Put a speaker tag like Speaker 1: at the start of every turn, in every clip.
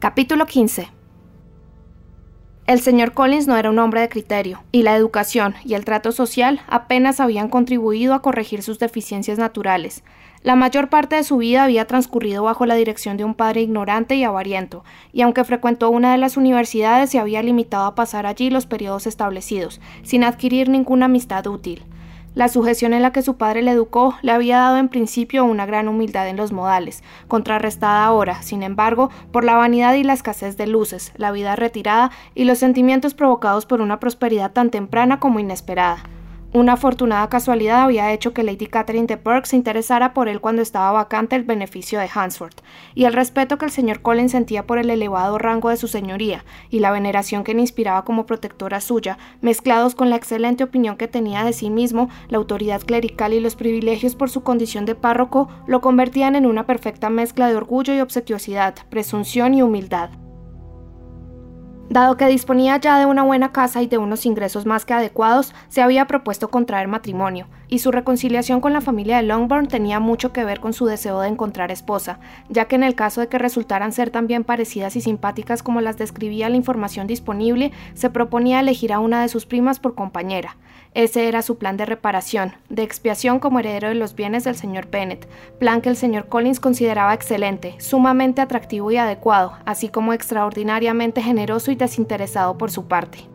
Speaker 1: Capítulo 15 el señor Collins no era un hombre de criterio, y la educación y el trato social apenas habían contribuido a corregir sus deficiencias naturales. La mayor parte de su vida había transcurrido bajo la dirección de un padre ignorante y avariento, y aunque frecuentó una de las universidades se había limitado a pasar allí los periodos establecidos, sin adquirir ninguna amistad útil. La sujeción en la que su padre le educó le había dado en principio una gran humildad en los modales, contrarrestada ahora, sin embargo, por la vanidad y la escasez de luces, la vida retirada y los sentimientos provocados por una prosperidad tan temprana como inesperada. Una afortunada casualidad había hecho que Lady Catherine de Burke se interesara por él cuando estaba vacante el beneficio de Hansford, y el respeto que el señor Collins sentía por el elevado rango de su señoría y la veneración que le inspiraba como protectora suya, mezclados con la excelente opinión que tenía de sí mismo, la autoridad clerical y los privilegios por su condición de párroco, lo convertían en una perfecta mezcla de orgullo y obsequiosidad, presunción y humildad. Dado que disponía ya de una buena casa y de unos ingresos más que adecuados, se había propuesto contraer matrimonio, y su reconciliación con la familia de Longbourn tenía mucho que ver con su deseo de encontrar esposa, ya que en el caso de que resultaran ser tan bien parecidas y simpáticas como las describía la información disponible, se proponía elegir a una de sus primas por compañera. Ese era su plan de reparación, de expiación como heredero de los bienes del señor Bennett, plan que el señor Collins consideraba excelente, sumamente atractivo y adecuado, así como extraordinariamente generoso y desinteresado por su parte.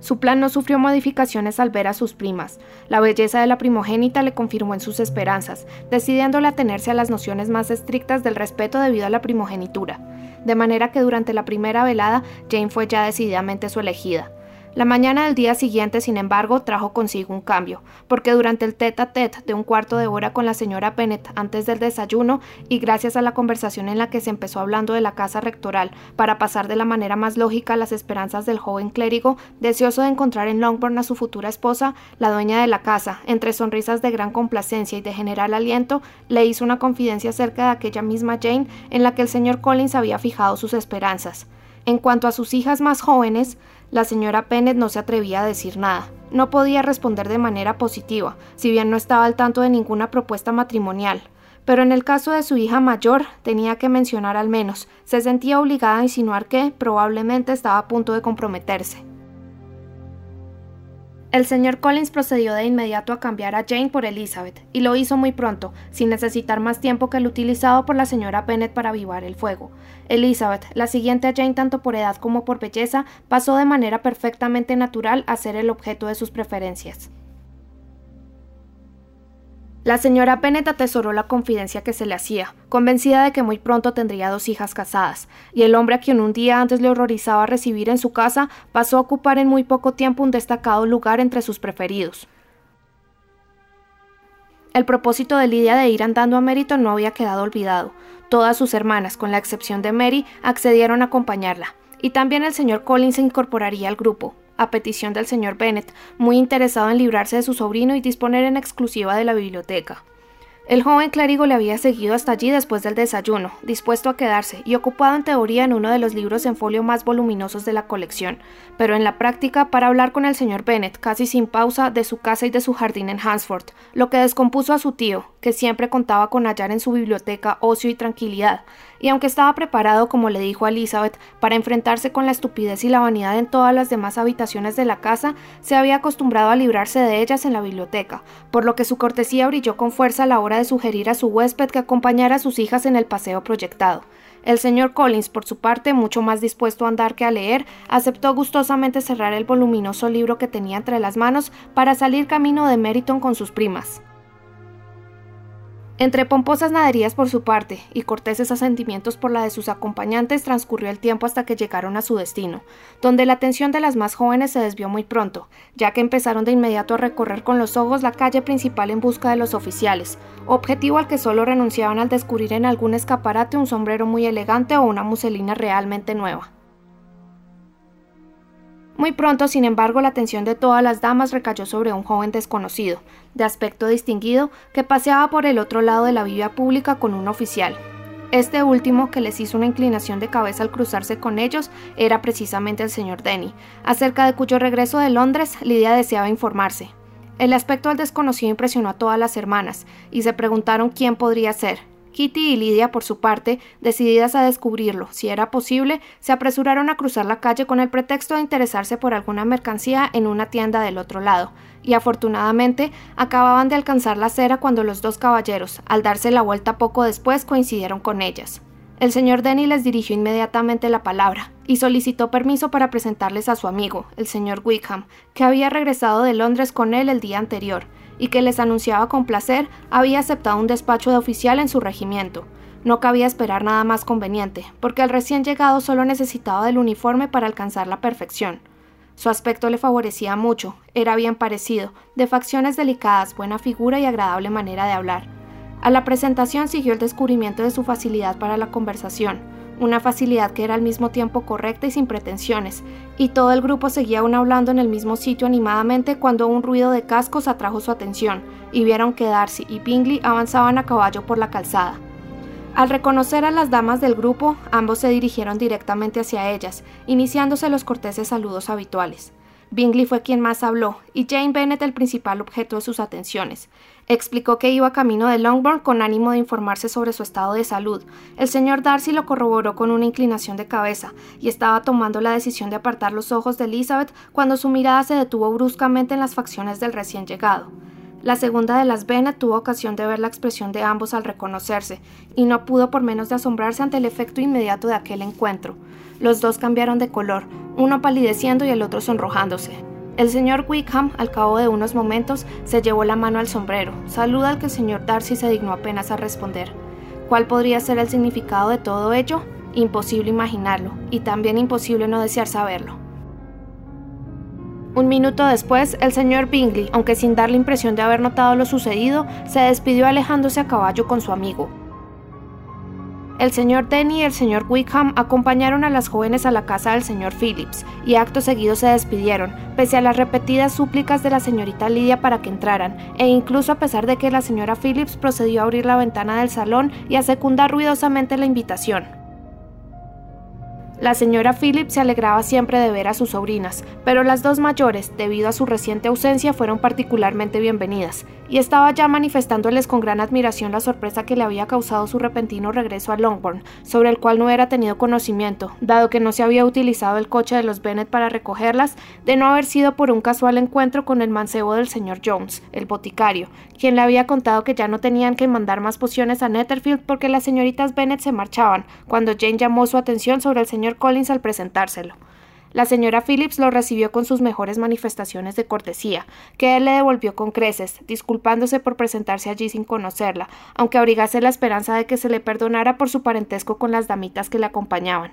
Speaker 1: Su plan no sufrió modificaciones al ver a sus primas. La belleza de la primogénita le confirmó en sus esperanzas, decidiéndole atenerse a las nociones más estrictas del respeto debido a la primogenitura, de manera que durante la primera velada Jane fue ya decididamente su elegida. La mañana del día siguiente, sin embargo, trajo consigo un cambio, porque durante el tete a tete de un cuarto de hora con la señora Bennett antes del desayuno, y gracias a la conversación en la que se empezó hablando de la casa rectoral para pasar de la manera más lógica las esperanzas del joven clérigo, deseoso de encontrar en Longbourn a su futura esposa, la dueña de la casa, entre sonrisas de gran complacencia y de general aliento, le hizo una confidencia acerca de aquella misma Jane en la que el señor Collins había fijado sus esperanzas. En cuanto a sus hijas más jóvenes, la señora Pennett no se atrevía a decir nada. No podía responder de manera positiva, si bien no estaba al tanto de ninguna propuesta matrimonial. Pero en el caso de su hija mayor, tenía que mencionar al menos, se sentía obligada a insinuar que probablemente estaba a punto de comprometerse. El señor Collins procedió de inmediato a cambiar a Jane por Elizabeth, y lo hizo muy pronto, sin necesitar más tiempo que el utilizado por la señora Bennet para avivar el fuego. Elizabeth, la siguiente a Jane tanto por edad como por belleza, pasó de manera perfectamente natural a ser el objeto de sus preferencias. La señora Bennet atesoró la confidencia que se le hacía, convencida de que muy pronto tendría dos hijas casadas, y el hombre a quien un día antes le horrorizaba recibir en su casa pasó a ocupar en muy poco tiempo un destacado lugar entre sus preferidos. El propósito de Lidia de ir andando a mérito no había quedado olvidado. Todas sus hermanas, con la excepción de Mary, accedieron a acompañarla, y también el señor Collins se incorporaría al grupo, a petición del señor Bennet, muy interesado en librarse de su sobrino y disponer en exclusiva de la biblioteca. El joven clérigo le había seguido hasta allí después del desayuno, dispuesto a quedarse y ocupado en teoría en uno de los libros en folio más voluminosos de la colección, pero en la práctica para hablar con el señor Bennet, casi sin pausa, de su casa y de su jardín en Hansford, lo que descompuso a su tío, que siempre contaba con hallar en su biblioteca ocio y tranquilidad, y aunque estaba preparado, como le dijo a Elizabeth, para enfrentarse con la estupidez y la vanidad en todas las demás habitaciones de la casa, se había acostumbrado a librarse de ellas en la biblioteca, por lo que su cortesía brilló con fuerza a la hora de sugerir a su huésped que acompañara a sus hijas en el paseo proyectado. El señor Collins, por su parte, mucho más dispuesto a andar que a leer, aceptó gustosamente cerrar el voluminoso libro que tenía entre las manos para salir camino de Meriton con sus primas. Entre pomposas naderías por su parte y corteses asentimientos por la de sus acompañantes transcurrió el tiempo hasta que llegaron a su destino, donde la atención de las más jóvenes se desvió muy pronto, ya que empezaron de inmediato a recorrer con los ojos la calle principal en busca de los oficiales, objetivo al que solo renunciaban al descubrir en algún escaparate un sombrero muy elegante o una muselina realmente nueva. Muy pronto, sin embargo, la atención de todas las damas recayó sobre un joven desconocido, de aspecto distinguido, que paseaba por el otro lado de la vía pública con un oficial. Este último, que les hizo una inclinación de cabeza al cruzarse con ellos, era precisamente el señor Denny, acerca de cuyo regreso de Londres Lidia deseaba informarse. El aspecto del desconocido impresionó a todas las hermanas, y se preguntaron quién podría ser, Kitty y Lidia, por su parte, decididas a descubrirlo, si era posible, se apresuraron a cruzar la calle con el pretexto de interesarse por alguna mercancía en una tienda del otro lado, y afortunadamente acababan de alcanzar la acera cuando los dos caballeros, al darse la vuelta poco después, coincidieron con ellas. El señor Denny les dirigió inmediatamente la palabra y solicitó permiso para presentarles a su amigo, el señor Wickham, que había regresado de Londres con él el día anterior y que les anunciaba con placer había aceptado un despacho de oficial en su regimiento. No cabía esperar nada más conveniente, porque el recién llegado solo necesitaba del uniforme para alcanzar la perfección. Su aspecto le favorecía mucho, era bien parecido, de facciones delicadas, buena figura y agradable manera de hablar. A la presentación siguió el descubrimiento de su facilidad para la conversación, una facilidad que era al mismo tiempo correcta y sin pretensiones, y todo el grupo seguía aún hablando en el mismo sitio animadamente cuando un ruido de cascos atrajo su atención, y vieron que Darcy y Bingley avanzaban a caballo por la calzada. Al reconocer a las damas del grupo, ambos se dirigieron directamente hacia ellas, iniciándose los corteses saludos habituales. Bingley fue quien más habló, y Jane Bennet el principal objeto de sus atenciones. Explicó que iba camino de Longbourn con ánimo de informarse sobre su estado de salud. El señor Darcy lo corroboró con una inclinación de cabeza, y estaba tomando la decisión de apartar los ojos de Elizabeth cuando su mirada se detuvo bruscamente en las facciones del recién llegado. La segunda de las Bennet tuvo ocasión de ver la expresión de ambos al reconocerse, y no pudo por menos de asombrarse ante el efecto inmediato de aquel encuentro. Los dos cambiaron de color, uno palideciendo y el otro sonrojándose. El señor Wickham, al cabo de unos momentos, se llevó la mano al sombrero, saluda al que el señor Darcy se dignó apenas a responder. ¿Cuál podría ser el significado de todo ello? Imposible imaginarlo, y también imposible no desear saberlo. Un minuto después, el señor Bingley, aunque sin dar la impresión de haber notado lo sucedido, se despidió alejándose a caballo con su amigo. El señor Denny y el señor Wickham acompañaron a las jóvenes a la casa del señor Phillips y acto seguido se despidieron, pese a las repetidas súplicas de la señorita Lydia para que entraran, e incluso a pesar de que la señora Phillips procedió a abrir la ventana del salón y a secundar ruidosamente la invitación. La señora Phillips se alegraba siempre de ver a sus sobrinas, pero las dos mayores, debido a su reciente ausencia, fueron particularmente bienvenidas, y estaba ya manifestándoles con gran admiración la sorpresa que le había causado su repentino regreso a Longbourn, sobre el cual no hubiera tenido conocimiento, dado que no se había utilizado el coche de los Bennet para recogerlas, de no haber sido por un casual encuentro con el mancebo del señor Jones, el boticario, quien le había contado que ya no tenían que mandar más pociones a Netherfield porque las señoritas Bennet se marchaban, cuando Jane llamó su atención sobre el señor Collins al presentárselo. La señora Phillips lo recibió con sus mejores manifestaciones de cortesía, que él le devolvió con creces, disculpándose por presentarse allí sin conocerla, aunque abrigase la esperanza de que se le perdonara por su parentesco con las damitas que le acompañaban.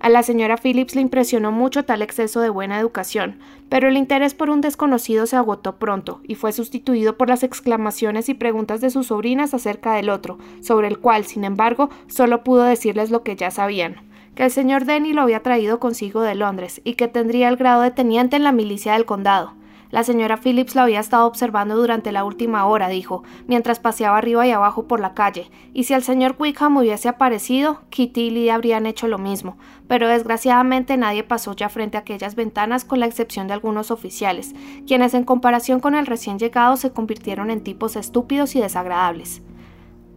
Speaker 1: A la señora Phillips le impresionó mucho tal exceso de buena educación, pero el interés por un desconocido se agotó pronto y fue sustituido por las exclamaciones y preguntas de sus sobrinas acerca del otro, sobre el cual, sin embargo, solo pudo decirles lo que ya sabían que el señor Denny lo había traído consigo de Londres y que tendría el grado de teniente en la milicia del condado. La señora Phillips lo había estado observando durante la última hora, dijo, mientras paseaba arriba y abajo por la calle, y si el señor Wickham hubiese aparecido, Kitty y Lydia habrían hecho lo mismo, pero desgraciadamente nadie pasó ya frente a aquellas ventanas con la excepción de algunos oficiales, quienes en comparación con el recién llegado se convirtieron en tipos estúpidos y desagradables.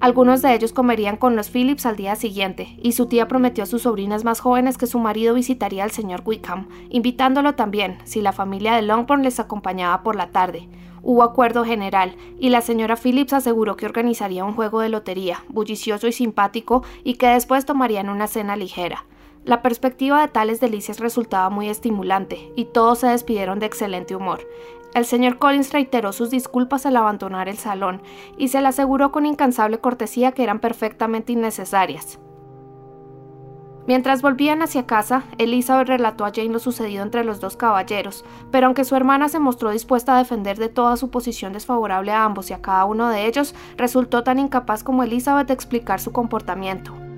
Speaker 1: Algunos de ellos comerían con los Phillips al día siguiente, y su tía prometió a sus sobrinas más jóvenes que su marido visitaría al señor Wickham, invitándolo también, si la familia de Longbourn les acompañaba por la tarde. Hubo acuerdo general, y la señora Phillips aseguró que organizaría un juego de lotería, bullicioso y simpático, y que después tomarían una cena ligera. La perspectiva de tales delicias resultaba muy estimulante, y todos se despidieron de excelente humor. El señor Collins reiteró sus disculpas al abandonar el salón y se le aseguró con incansable cortesía que eran perfectamente innecesarias. Mientras volvían hacia casa, Elizabeth relató a Jane lo sucedido entre los dos caballeros, pero aunque su hermana se mostró dispuesta a defender de toda su posición desfavorable a ambos y a cada uno de ellos, resultó tan incapaz como Elizabeth de explicar su comportamiento.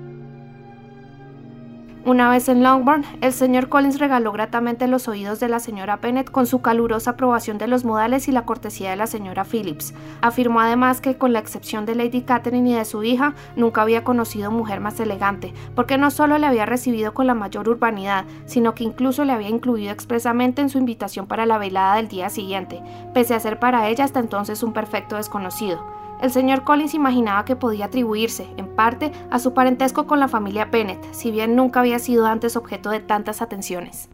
Speaker 1: Una vez en Longbourn, el señor Collins regaló gratamente los oídos de la señora Bennet con su calurosa aprobación de los modales y la cortesía de la señora Phillips. Afirmó además que, con la excepción de Lady Catherine y de su hija, nunca había conocido mujer más elegante, porque no solo le había recibido con la mayor urbanidad, sino que incluso le había incluido expresamente en su invitación para la velada del día siguiente, pese a ser para ella hasta entonces un perfecto desconocido. El señor Collins imaginaba que podía atribuirse, en parte, a su parentesco con la familia Bennett, si bien nunca había sido antes objeto de tantas atenciones.